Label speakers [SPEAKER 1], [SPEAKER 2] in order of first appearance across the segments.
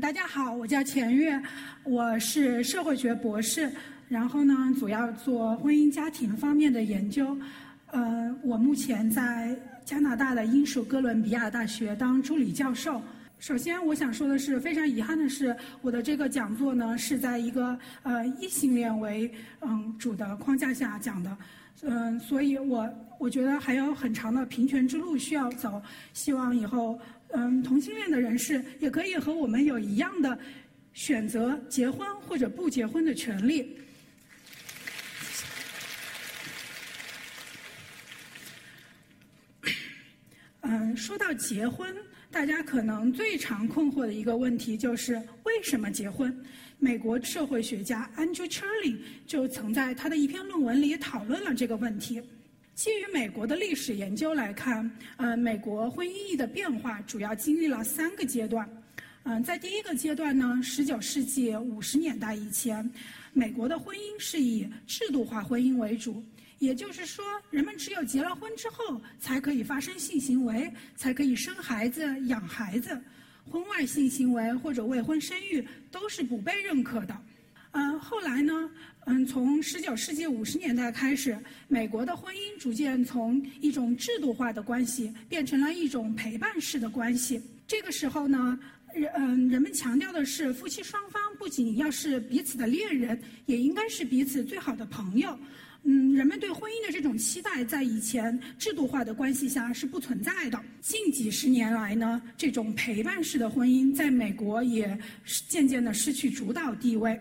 [SPEAKER 1] 大家好，我叫钱月，我是社会学博士，然后呢，主要做婚姻家庭方面的研究。呃，我目前在加拿大的英属哥伦比亚大学当助理教授。首先，我想说的是，非常遗憾的是，我的这个讲座呢是在一个呃异性恋为嗯主的框架下讲的，嗯，所以我我觉得还有很长的平权之路需要走，希望以后。嗯，同性恋的人士也可以和我们有一样的选择结婚或者不结婚的权利。嗯，说到结婚，大家可能最常困惑的一个问题就是为什么结婚？美国社会学家 Andrew c h r l i 就曾在他的一篇论文里讨论了这个问题。基于美国的历史研究来看，呃，美国婚姻意义的变化主要经历了三个阶段。嗯，在第一个阶段呢，十九世纪五十年代以前，美国的婚姻是以制度化婚姻为主，也就是说，人们只有结了婚之后才可以发生性行为，才可以生孩子、养孩子，婚外性行为或者未婚生育都是不被认可的。嗯，后来呢？嗯，从十九世纪五十年代开始，美国的婚姻逐渐从一种制度化的关系变成了一种陪伴式的关系。这个时候呢，人嗯，人们强调的是夫妻双方不仅要是彼此的恋人，也应该是彼此最好的朋友。嗯，人们对婚姻的这种期待，在以前制度化的关系下是不存在的。近几十年来呢，这种陪伴式的婚姻在美国也渐渐的失去主导地位。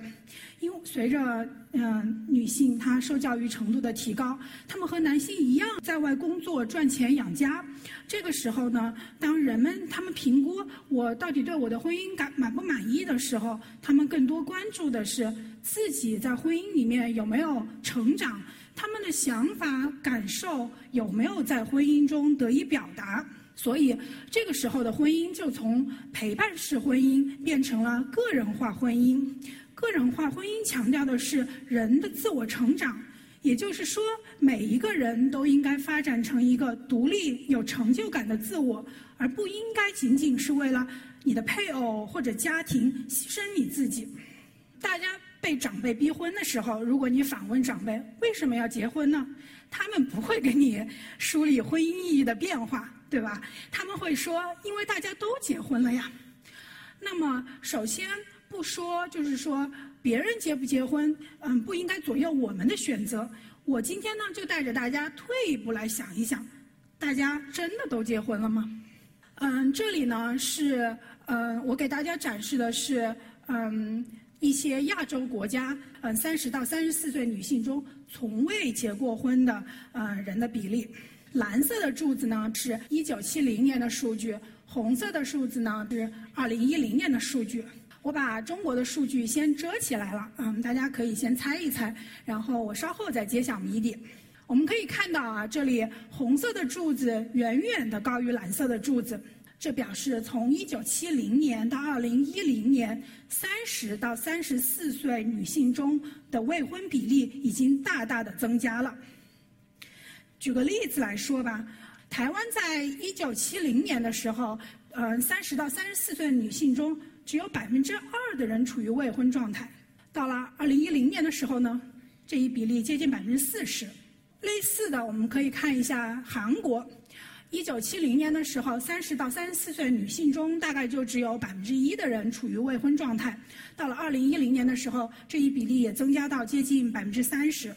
[SPEAKER 1] 因为随着嗯女性她受教育程度的提高，她们和男性一样在外工作赚钱养家。这个时候呢，当人们他们评估我到底对我的婚姻感满不满意的时候，他们更多关注的是自己在婚姻里面有没有成长，他们的想法感受有没有在婚姻中得以表达。所以这个时候的婚姻就从陪伴式婚姻变成了个人化婚姻。个人化婚姻强调的是人的自我成长，也就是说，每一个人都应该发展成一个独立、有成就感的自我，而不应该仅仅是为了你的配偶或者家庭牺牲你自己。大家被长辈逼婚的时候，如果你反问长辈为什么要结婚呢？他们不会给你梳理婚姻意义的变化，对吧？他们会说，因为大家都结婚了呀。那么，首先。不说，就是说别人结不结婚，嗯，不应该左右我们的选择。我今天呢，就带着大家退一步来想一想，大家真的都结婚了吗？嗯，这里呢是，嗯，我给大家展示的是，嗯，一些亚洲国家，嗯，三十到三十四岁女性中从未结过婚的，嗯，人的比例。蓝色的柱子呢是一九七零年的数据，红色的数字呢是二零一零年的数据。我把中国的数据先遮起来了，嗯，大家可以先猜一猜，然后我稍后再揭晓谜底。我们可以看到啊，这里红色的柱子远远的高于蓝色的柱子，这表示从一九七零年到二零一零年三十到三十四岁女性中的未婚比例已经大大的增加了。举个例子来说吧，台湾在一九七零年的时候，嗯三十到三十四岁女性中。只有百分之二的人处于未婚状态，到了二零一零年的时候呢，这一比例接近百分之四十。类似的，我们可以看一下韩国，一九七零年的时候，三十到三十四岁女性中大概就只有百分之一的人处于未婚状态，到了二零一零年的时候，这一比例也增加到接近百分之三十。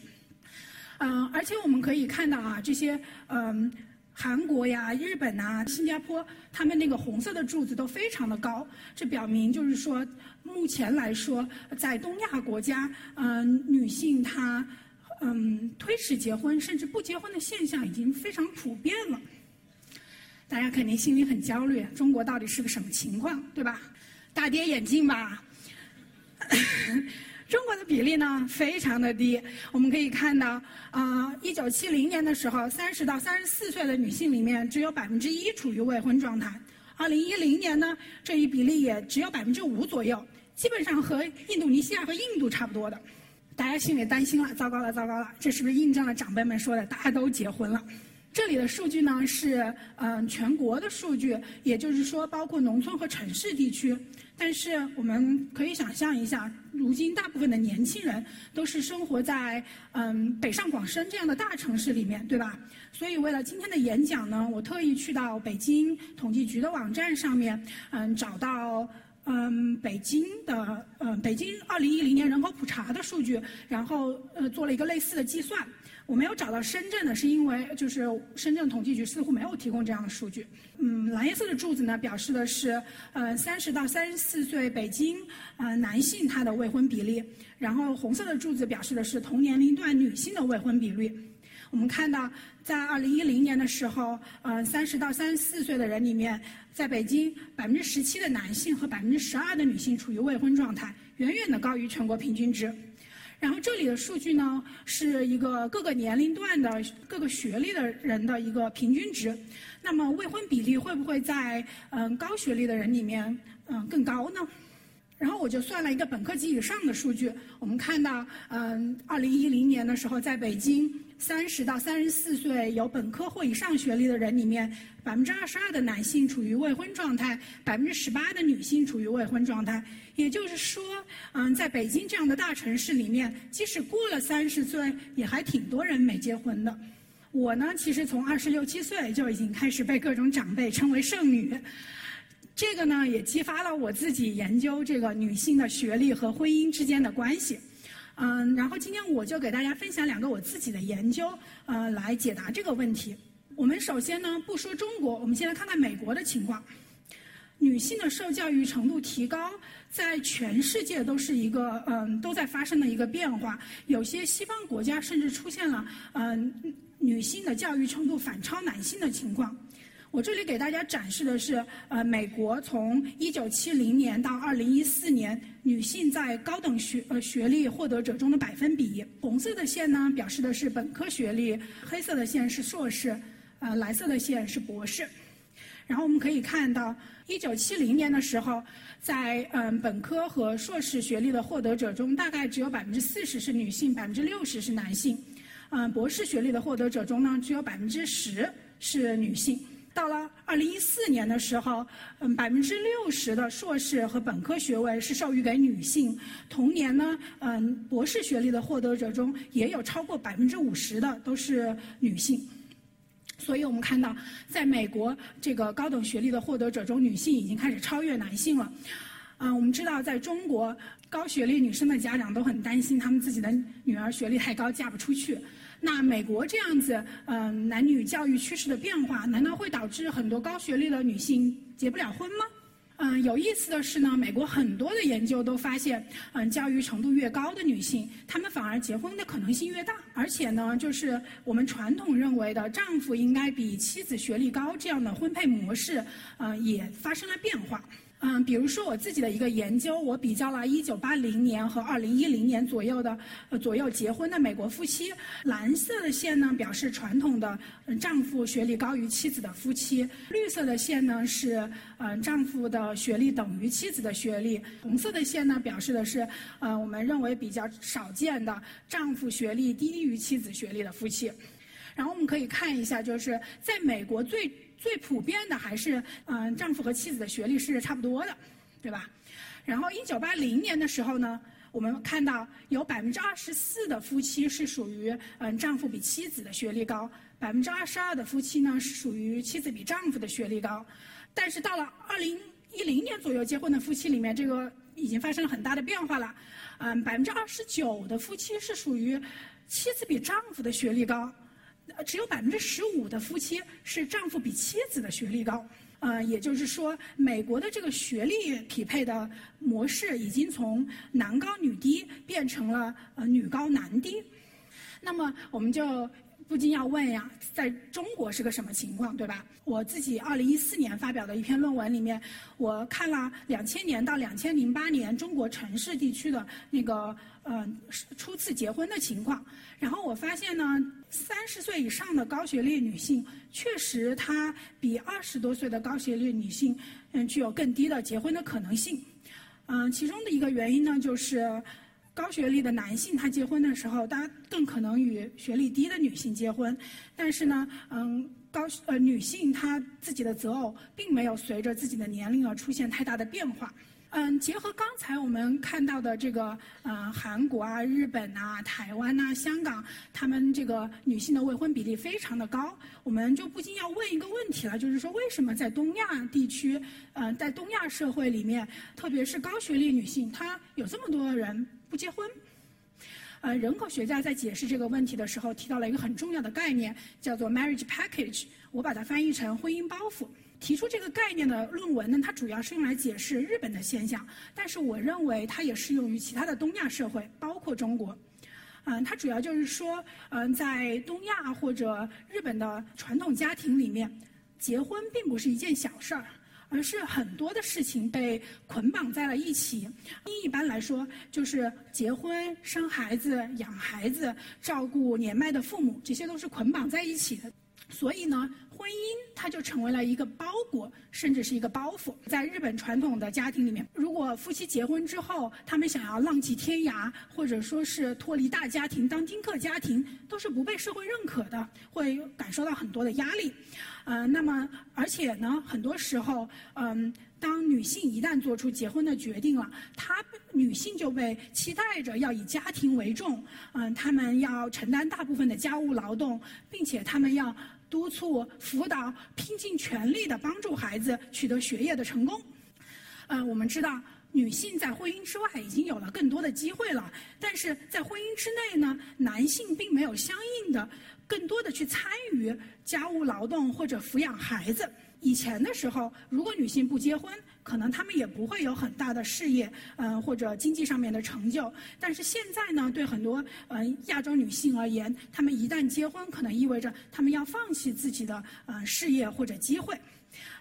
[SPEAKER 1] 嗯，而且我们可以看到啊，这些嗯。韩国呀、日本呐、新加坡，他们那个红色的柱子都非常的高，这表明就是说，目前来说，在东亚国家，嗯，女性她，嗯，推迟结婚甚至不结婚的现象已经非常普遍了。大家肯定心里很焦虑，中国到底是个什么情况，对吧？大跌眼镜吧。中国的比例呢非常的低，我们可以看到，啊，一九七零年的时候，三十到三十四岁的女性里面只有百分之一处于未婚状态，二零一零年呢，这一比例也只有百分之五左右，基本上和印度尼西亚和印度差不多的，大家心里担心了，糟糕了，糟糕了，这是不是印证了长辈们说的，大家都结婚了？这里的数据呢是嗯全国的数据，也就是说包括农村和城市地区。但是我们可以想象一下，如今大部分的年轻人都是生活在嗯北上广深这样的大城市里面，对吧？所以为了今天的演讲呢，我特意去到北京统计局的网站上面，嗯找到嗯北京的嗯北京二零一零年人口普查的数据，然后呃做了一个类似的计算。我没有找到深圳的，是因为就是深圳统计局似乎没有提供这样的数据。嗯，蓝颜色的柱子呢，表示的是呃三十到三十四岁北京呃男性他的未婚比例，然后红色的柱子表示的是同年龄段女性的未婚比率。我们看到，在二零一零年的时候，呃三十到三十四岁的人里面，在北京百分之十七的男性和百分之十二的女性处于未婚状态，远远的高于全国平均值。然后这里的数据呢，是一个各个年龄段的各个学历的人的一个平均值。那么未婚比例会不会在嗯高学历的人里面嗯更高呢？然后我就算了一个本科及以上的数据，我们看到嗯二零一零年的时候，在北京。三十到三十四岁有本科或以上学历的人里面，百分之二十二的男性处于未婚状态，百分之十八的女性处于未婚状态。也就是说，嗯，在北京这样的大城市里面，即使过了三十岁，也还挺多人没结婚的。我呢，其实从二十六七岁就已经开始被各种长辈称为剩女，这个呢，也激发了我自己研究这个女性的学历和婚姻之间的关系。嗯，然后今天我就给大家分享两个我自己的研究，呃，来解答这个问题。我们首先呢，不说中国，我们先来看看美国的情况。女性的受教育程度提高，在全世界都是一个嗯都在发生的一个变化。有些西方国家甚至出现了嗯女性的教育程度反超男性的情况。我这里给大家展示的是，呃，美国从一九七零年到二零一四年，女性在高等学呃学历获得者中的百分比。红色的线呢，表示的是本科学历；黑色的线是硕士，呃，蓝色的线是博士。然后我们可以看到，一九七零年的时候，在嗯本科和硕士学历的获得者中，大概只有百分之四十是女性，百分之六十是男性。嗯，博士学历的获得者中呢，只有百分之十是女性。到了二零一四年的时候，嗯，百分之六十的硕士和本科学位是授予给女性。同年呢，嗯，博士学历的获得者中也有超过百分之五十的都是女性。所以我们看到，在美国这个高等学历的获得者中，女性已经开始超越男性了。啊，我们知道，在中国高学历女生的家长都很担心，他们自己的女儿学历太高，嫁不出去。那美国这样子，嗯，男女教育趋势的变化，难道会导致很多高学历的女性结不了婚吗？嗯，有意思的是呢，美国很多的研究都发现，嗯，教育程度越高的女性，她们反而结婚的可能性越大。而且呢，就是我们传统认为的丈夫应该比妻子学历高这样的婚配模式，嗯，也发生了变化。嗯，比如说我自己的一个研究，我比较了1980年和2010年左右的左右结婚的美国夫妻，蓝色的线呢表示传统的丈夫学历高于妻子的夫妻，绿色的线呢是嗯丈夫的学历等于妻子的学历，红色的线呢表示的是呃我们认为比较少见的丈夫学历低于妻子学历的夫妻。然后我们可以看一下，就是在美国最。最普遍的还是，嗯，丈夫和妻子的学历是差不多的，对吧？然后一九八零年的时候呢，我们看到有百分之二十四的夫妻是属于，嗯，丈夫比妻子的学历高，百分之二十二的夫妻呢是属于妻子比丈夫的学历高。但是到了二零一零年左右结婚的夫妻里面，这个已经发生了很大的变化了，嗯，百分之二十九的夫妻是属于妻子比丈夫的学历高。只有百分之十五的夫妻是丈夫比妻子的学历高，呃，也就是说，美国的这个学历匹配的模式已经从男高女低变成了呃女高男低。那么，我们就不禁要问呀，在中国是个什么情况，对吧？我自己二零一四年发表的一篇论文里面，我看了两千年到两千零八年中国城市地区的那个呃初次结婚的情况，然后我发现呢。三十岁以上的高学历女性，确实她比二十多岁的高学历女性，嗯，具有更低的结婚的可能性。嗯，其中的一个原因呢，就是高学历的男性他结婚的时候，他更可能与学历低的女性结婚。但是呢，嗯，高呃女性她自己的择偶并没有随着自己的年龄而出现太大的变化。嗯，结合刚才我们看到的这个，呃，韩国啊、日本啊、台湾呐、香港，他们这个女性的未婚比例非常的高，我们就不禁要问一个问题了，就是说，为什么在东亚地区，呃，在东亚社会里面，特别是高学历女性，她有这么多人不结婚？呃，人口学家在解释这个问题的时候，提到了一个很重要的概念，叫做 marriage package，我把它翻译成婚姻包袱。提出这个概念的论文呢，它主要是用来解释日本的现象，但是我认为它也适用于其他的东亚社会，包括中国。嗯，它主要就是说，嗯，在东亚或者日本的传统家庭里面，结婚并不是一件小事儿，而是很多的事情被捆绑在了一起。一般来说，就是结婚、生孩子、养孩子、照顾年迈的父母，这些都是捆绑在一起的。所以呢。婚姻，它就成为了一个包裹，甚至是一个包袱。在日本传统的家庭里面，如果夫妻结婚之后，他们想要浪迹天涯，或者说是脱离大家庭当丁克家庭，都是不被社会认可的，会感受到很多的压力。呃，那么而且呢，很多时候，嗯，当女性一旦做出结婚的决定了，她女性就被期待着要以家庭为重，嗯，她们要承担大部分的家务劳动，并且她们要。督促、辅导、拼尽全力的帮助孩子取得学业的成功。嗯，我们知道女性在婚姻之外已经有了更多的机会了，但是在婚姻之内呢，男性并没有相应的更多的去参与家务劳动或者抚养孩子。以前的时候，如果女性不结婚，可能她们也不会有很大的事业，嗯，或者经济上面的成就。但是现在呢，对很多嗯亚洲女性而言，她们一旦结婚，可能意味着她们要放弃自己的呃事业或者机会，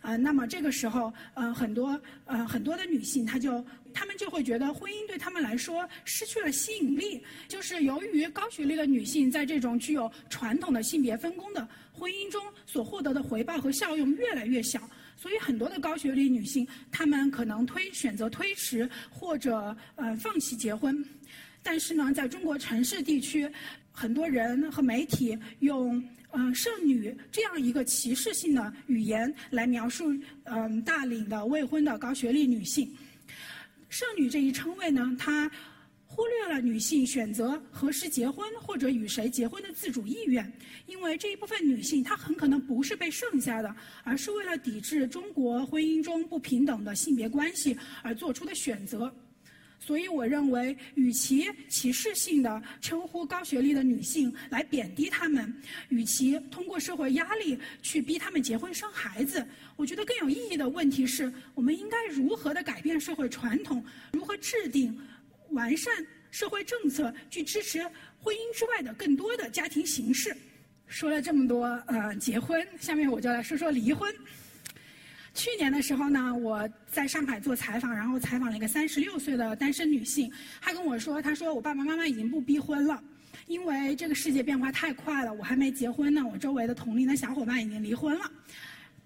[SPEAKER 1] 呃，那么这个时候，呃，很多呃很多的女性，她就她们就会觉得婚姻对她们来说失去了吸引力，就是由于高学历的女性在这种具有传统的性别分工的婚姻中所获得的回报和效用越来越小。所以很多的高学历女性，她们可能推选择推迟或者呃放弃结婚，但是呢，在中国城市地区，很多人和媒体用嗯剩女这样一个歧视性的语言来描述嗯大龄的未婚的高学历女性。剩女这一称谓呢，它。忽略了女性选择何时结婚或者与谁结婚的自主意愿，因为这一部分女性她很可能不是被剩下的，而是为了抵制中国婚姻中不平等的性别关系而做出的选择。所以，我认为，与其歧视性的称呼高学历的女性来贬低她们，与其通过社会压力去逼她们结婚生孩子，我觉得更有意义的问题是我们应该如何的改变社会传统，如何制定。完善社会政策，去支持婚姻之外的更多的家庭形式。说了这么多，呃，结婚，下面我就来说说离婚。去年的时候呢，我在上海做采访，然后采访了一个三十六岁的单身女性，她跟我说，她说我爸爸妈妈已经不逼婚了，因为这个世界变化太快了，我还没结婚呢，我周围的同龄的小伙伴已经离婚了。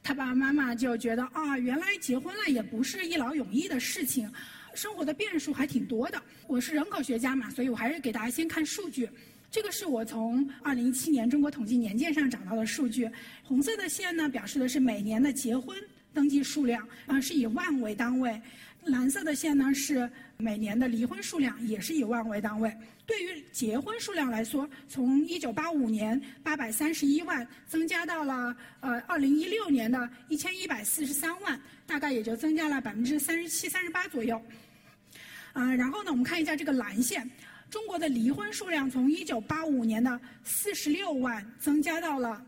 [SPEAKER 1] 她爸爸妈妈就觉得啊，原来结婚了也不是一劳永逸的事情。生活的变数还挺多的。我是人口学家嘛，所以我还是给大家先看数据。这个是我从二零一七年中国统计年鉴上找到的数据。红色的线呢，表示的是每年的结婚登记数量，啊，是以万为单位。蓝色的线呢是每年的离婚数量，也是以万为单位。对于结婚数量来说，从一九八五年八百三十一万增加到了呃二零一六年的一千一百四十三万，大概也就增加了百分之三十七、三十八左右。嗯，然后呢，我们看一下这个蓝线，中国的离婚数量从一九八五年的四十六万增加到了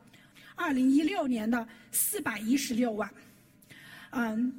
[SPEAKER 1] 二零一六年的四百一十六万，嗯，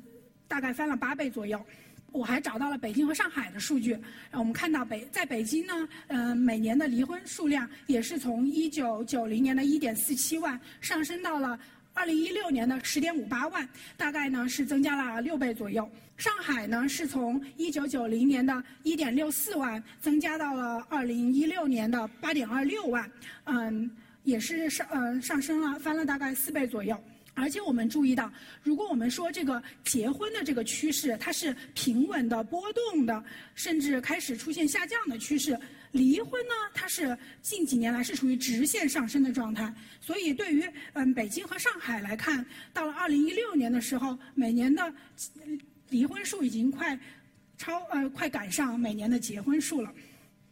[SPEAKER 1] 大概翻了八倍左右。我还找到了北京和上海的数据，我们看到北在北京呢，嗯，每年的离婚数量也是从一九九零年的一点四七万上升到了。二零一六年的十点五八万，大概呢是增加了六倍左右。上海呢是从一九九零年的一点六四万增加到了二零一六年的八点二六万，嗯，也是上呃上升了，翻了大概四倍左右。而且我们注意到，如果我们说这个结婚的这个趋势它是平稳的、波动的，甚至开始出现下降的趋势，离婚呢，它是近几年来是处于直线上升的状态。所以，对于嗯北京和上海来看，到了二零一六年的时候，每年的离婚数已经快超呃快赶上每年的结婚数了。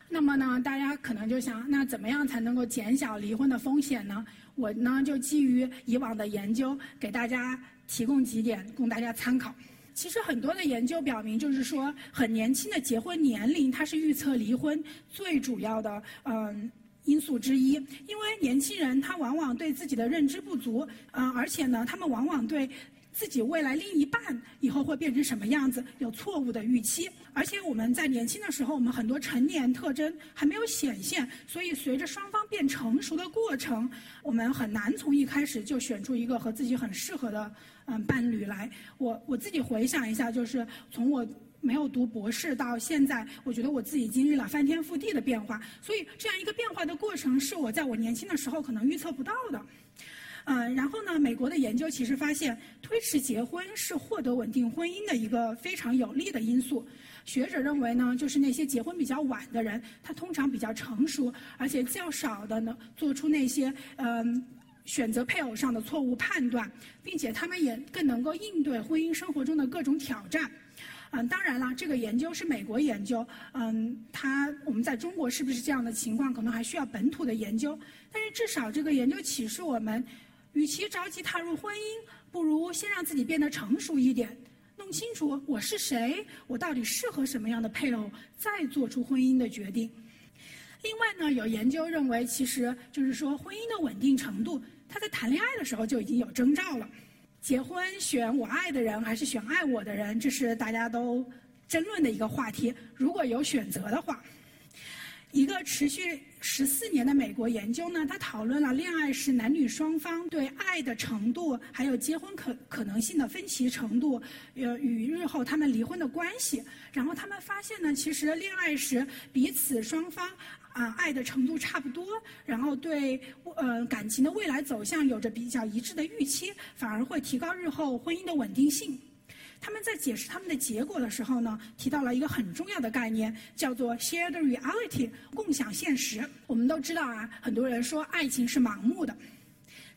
[SPEAKER 1] 那么呢，大家可能就想，那怎么样才能够减小离婚的风险呢？我呢就基于以往的研究，给大家提供几点供大家参考。其实很多的研究表明，就是说很年轻的结婚年龄，它是预测离婚最主要的嗯因素之一。因为年轻人他往往对自己的认知不足，嗯，而且呢，他们往往对。自己未来另一半以后会变成什么样子，有错误的预期。而且我们在年轻的时候，我们很多成年特征还没有显现，所以随着双方变成熟的过程，我们很难从一开始就选出一个和自己很适合的嗯伴侣来。我我自己回想一下，就是从我没有读博士到现在，我觉得我自己经历了翻天覆地的变化。所以这样一个变化的过程，是我在我年轻的时候可能预测不到的。嗯，然后呢？美国的研究其实发现，推迟结婚是获得稳定婚姻的一个非常有利的因素。学者认为呢，就是那些结婚比较晚的人，他通常比较成熟，而且较少的呢做出那些嗯选择配偶上的错误判断，并且他们也更能够应对婚姻生活中的各种挑战。嗯，当然了，这个研究是美国研究，嗯，它我们在中国是不是这样的情况，可能还需要本土的研究。但是至少这个研究启示我们。与其着急踏入婚姻，不如先让自己变得成熟一点，弄清楚我是谁，我到底适合什么样的配偶，再做出婚姻的决定。另外呢，有研究认为，其实就是说婚姻的稳定程度，他在谈恋爱的时候就已经有征兆了。结婚选我爱的人还是选爱我的人，这是大家都争论的一个话题。如果有选择的话。一个持续十四年的美国研究呢，它讨论了恋爱时男女双方对爱的程度，还有结婚可可能性的分歧程度，呃，与日后他们离婚的关系。然后他们发现呢，其实恋爱时彼此双方啊爱的程度差不多，然后对呃感情的未来走向有着比较一致的预期，反而会提高日后婚姻的稳定性。他们在解释他们的结果的时候呢，提到了一个很重要的概念，叫做 shared reality，共享现实。我们都知道啊，很多人说爱情是盲目的，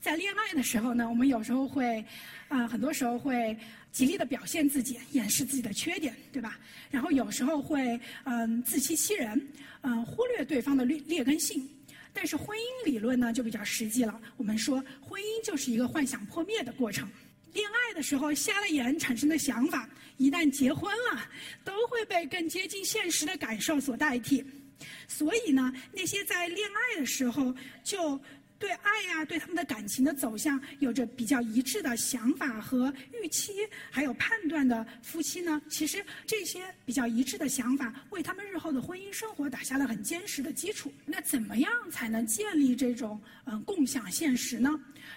[SPEAKER 1] 在恋爱的时候呢，我们有时候会，啊，很多时候会极力的表现自己，掩饰自己的缺点，对吧？然后有时候会，嗯，自欺欺人，嗯，忽略对方的劣劣根性。但是婚姻理论呢，就比较实际了。我们说，婚姻就是一个幻想破灭的过程。恋爱的时候瞎了眼产生的想法，一旦结婚了，都会被更接近现实的感受所代替。所以呢，那些在恋爱的时候就对爱呀、对他们的感情的走向有着比较一致的想法和预期，还有判断的夫妻呢，其实这些比较一致的想法为他们日后的婚姻生活打下了很坚实的基础。那怎么样才能建立这种嗯共享现实呢？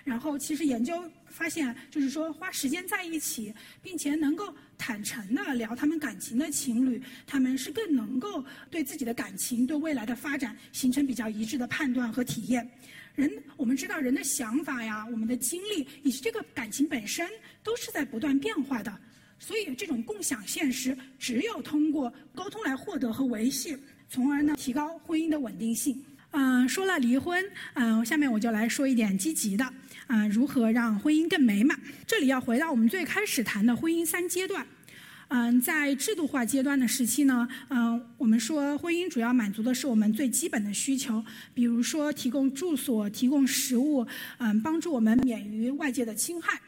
[SPEAKER 1] 然后，其实研究发现，就是说花时间在一起，并且能够坦诚的聊他们感情的情侣，他们是更能够对自己的感情、对未来的发展形成比较一致的判断和体验。人，我们知道人的想法呀，我们的经历以及这个感情本身都是在不断变化的，所以这种共享现实，只有通过沟通来获得和维系，从而呢提高婚姻的稳定性。嗯，说了离婚，嗯，下面我就来说一点积极的。啊，如何让婚姻更美满？这里要回到我们最开始谈的婚姻三阶段。嗯，在制度化阶段的时期呢，嗯，我们说婚姻主要满足的是我们最基本的需求，比如说提供住所、提供食物，嗯，帮助我们免于外界的侵害。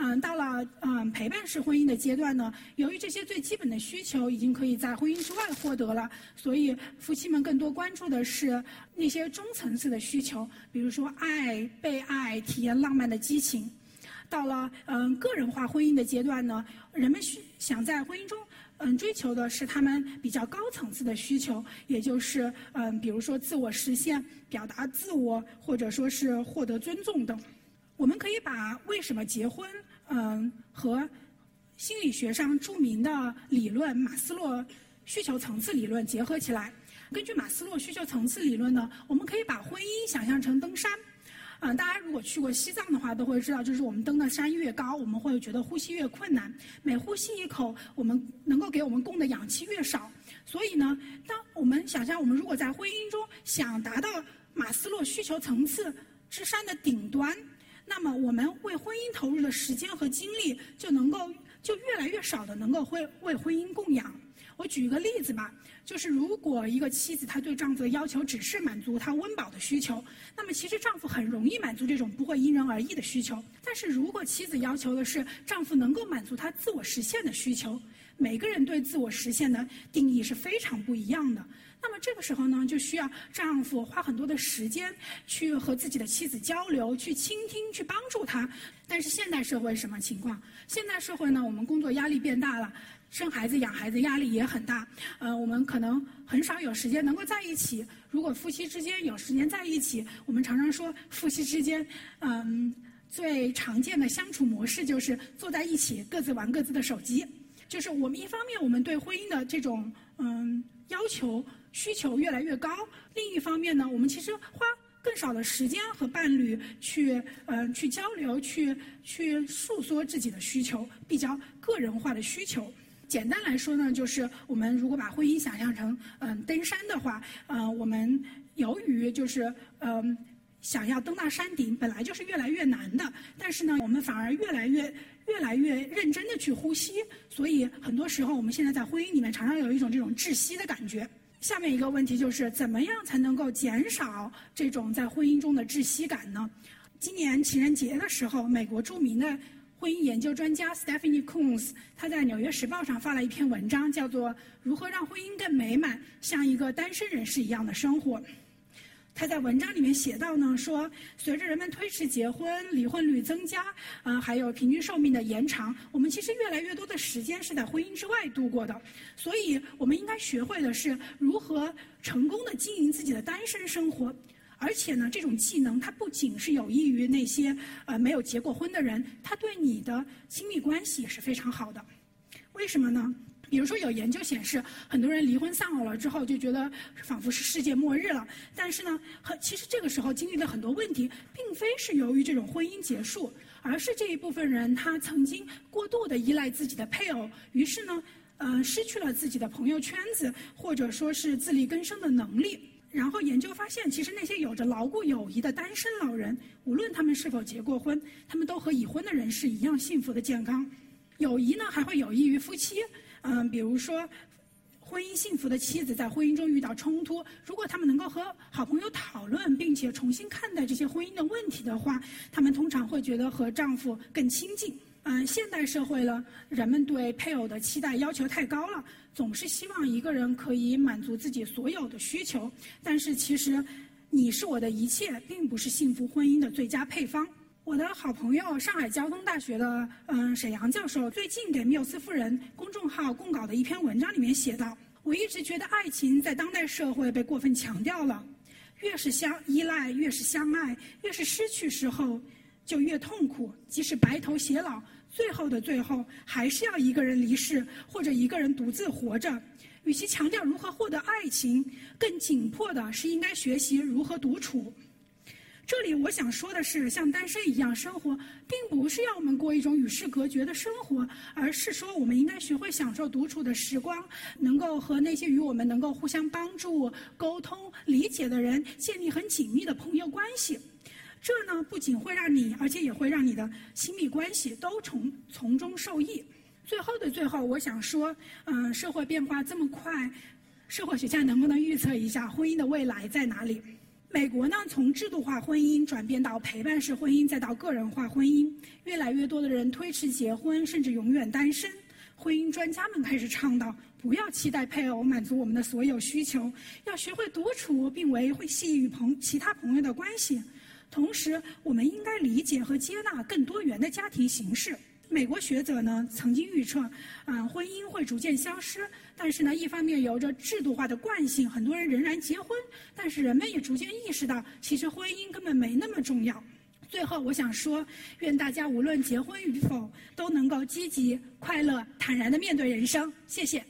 [SPEAKER 1] 嗯，到了嗯陪伴式婚姻的阶段呢，由于这些最基本的需求已经可以在婚姻之外获得了，所以夫妻们更多关注的是那些中层次的需求，比如说爱、被爱、体验浪漫的激情。到了嗯个人化婚姻的阶段呢，人们需想在婚姻中嗯追求的是他们比较高层次的需求，也就是嗯比如说自我实现、表达自我，或者说是获得尊重等。我们可以把为什么结婚？嗯，和心理学上著名的理论马斯洛需求层次理论结合起来。根据马斯洛需求层次理论呢，我们可以把婚姻想象成登山。嗯，大家如果去过西藏的话，都会知道，就是我们登的山越高，我们会觉得呼吸越困难。每呼吸一口，我们能够给我们供的氧气越少。所以呢，当我们想象我们如果在婚姻中想达到马斯洛需求层次之山的顶端，那么我们为婚姻投入的时间和精力就能够就越来越少的能够会为婚姻供养。我举一个例子吧，就是如果一个妻子她对丈夫的要求只是满足他温饱的需求，那么其实丈夫很容易满足这种不会因人而异的需求。但是如果妻子要求的是丈夫能够满足她自我实现的需求，每个人对自我实现的定义是非常不一样的。那么这个时候呢，就需要丈夫花很多的时间去和自己的妻子交流，去倾听，去帮助她。但是现代社会什么情况？现代社会呢，我们工作压力变大了。生孩子、养孩子压力也很大，呃，我们可能很少有时间能够在一起。如果夫妻之间有时间在一起，我们常常说夫妻之间，嗯，最常见的相处模式就是坐在一起，各自玩各自的手机。就是我们一方面我们对婚姻的这种嗯要求需求越来越高，另一方面呢，我们其实花更少的时间和伴侣去嗯去交流，去去诉说自己的需求，比较个人化的需求。简单来说呢，就是我们如果把婚姻想象成嗯登山的话，呃，我们由于就是嗯想要登到山顶，本来就是越来越难的，但是呢，我们反而越来越越来越认真的去呼吸，所以很多时候我们现在在婚姻里面常常有一种这种窒息的感觉。下面一个问题就是，怎么样才能够减少这种在婚姻中的窒息感呢？今年情人节的时候，美国著名的。婚姻研究专家 Stephanie Coons，他在《纽约时报》上发了一篇文章，叫做《如何让婚姻更美满，像一个单身人士一样的生活》。他在文章里面写到呢，说随着人们推迟结婚、离婚率增加，呃，还有平均寿命的延长，我们其实越来越多的时间是在婚姻之外度过的。所以，我们应该学会的是如何成功的经营自己的单身生活。而且呢，这种技能它不仅是有益于那些呃没有结过婚的人，它对你的亲密关系也是非常好的。为什么呢？比如说有研究显示，很多人离婚丧偶了之后，就觉得仿佛是世界末日了。但是呢，很其实这个时候经历了很多问题，并非是由于这种婚姻结束，而是这一部分人他曾经过度的依赖自己的配偶，于是呢，呃，失去了自己的朋友圈子，或者说是自力更生的能力。然后研究发现，其实那些有着牢固友谊的单身老人，无论他们是否结过婚，他们都和已婚的人是一样幸福的健康。友谊呢，还会有益于夫妻。嗯，比如说，婚姻幸福的妻子在婚姻中遇到冲突，如果他们能够和好朋友讨论，并且重新看待这些婚姻的问题的话，他们通常会觉得和丈夫更亲近。嗯，现代社会呢，人们对配偶的期待要求太高了，总是希望一个人可以满足自己所有的需求。但是其实，你是我的一切，并不是幸福婚姻的最佳配方。我的好朋友，上海交通大学的嗯沈阳教授，最近给缪斯夫人公众号供稿的一篇文章里面写道：“我一直觉得爱情在当代社会被过分强调了，越是相依赖，越是相爱，越是失去时候就越痛苦，即使白头偕老。”最后的最后，还是要一个人离世，或者一个人独自活着。与其强调如何获得爱情，更紧迫的是应该学习如何独处。这里我想说的是，像单身一样生活，并不是要我们过一种与世隔绝的生活，而是说我们应该学会享受独处的时光，能够和那些与我们能够互相帮助、沟通、理解的人建立很紧密的朋友关系。这呢，不仅会让你，而且也会让你的亲密关系都从从中受益。最后的最后，我想说，嗯，社会变化这么快，社会学家能不能预测一下婚姻的未来在哪里？美国呢，从制度化婚姻转变到陪伴式婚姻，再到个人化婚姻，越来越多的人推迟结婚，甚至永远单身。婚姻专家们开始倡导，不要期待配偶满足我们的所有需求，要学会独处，并维护系与朋其他朋友的关系。同时，我们应该理解和接纳更多元的家庭形式。美国学者呢曾经预测，嗯，婚姻会逐渐消失。但是呢，一方面有着制度化的惯性，很多人仍然结婚。但是人们也逐渐意识到，其实婚姻根本没那么重要。最后，我想说，愿大家无论结婚与否，都能够积极、快乐、坦然地面对人生。谢谢。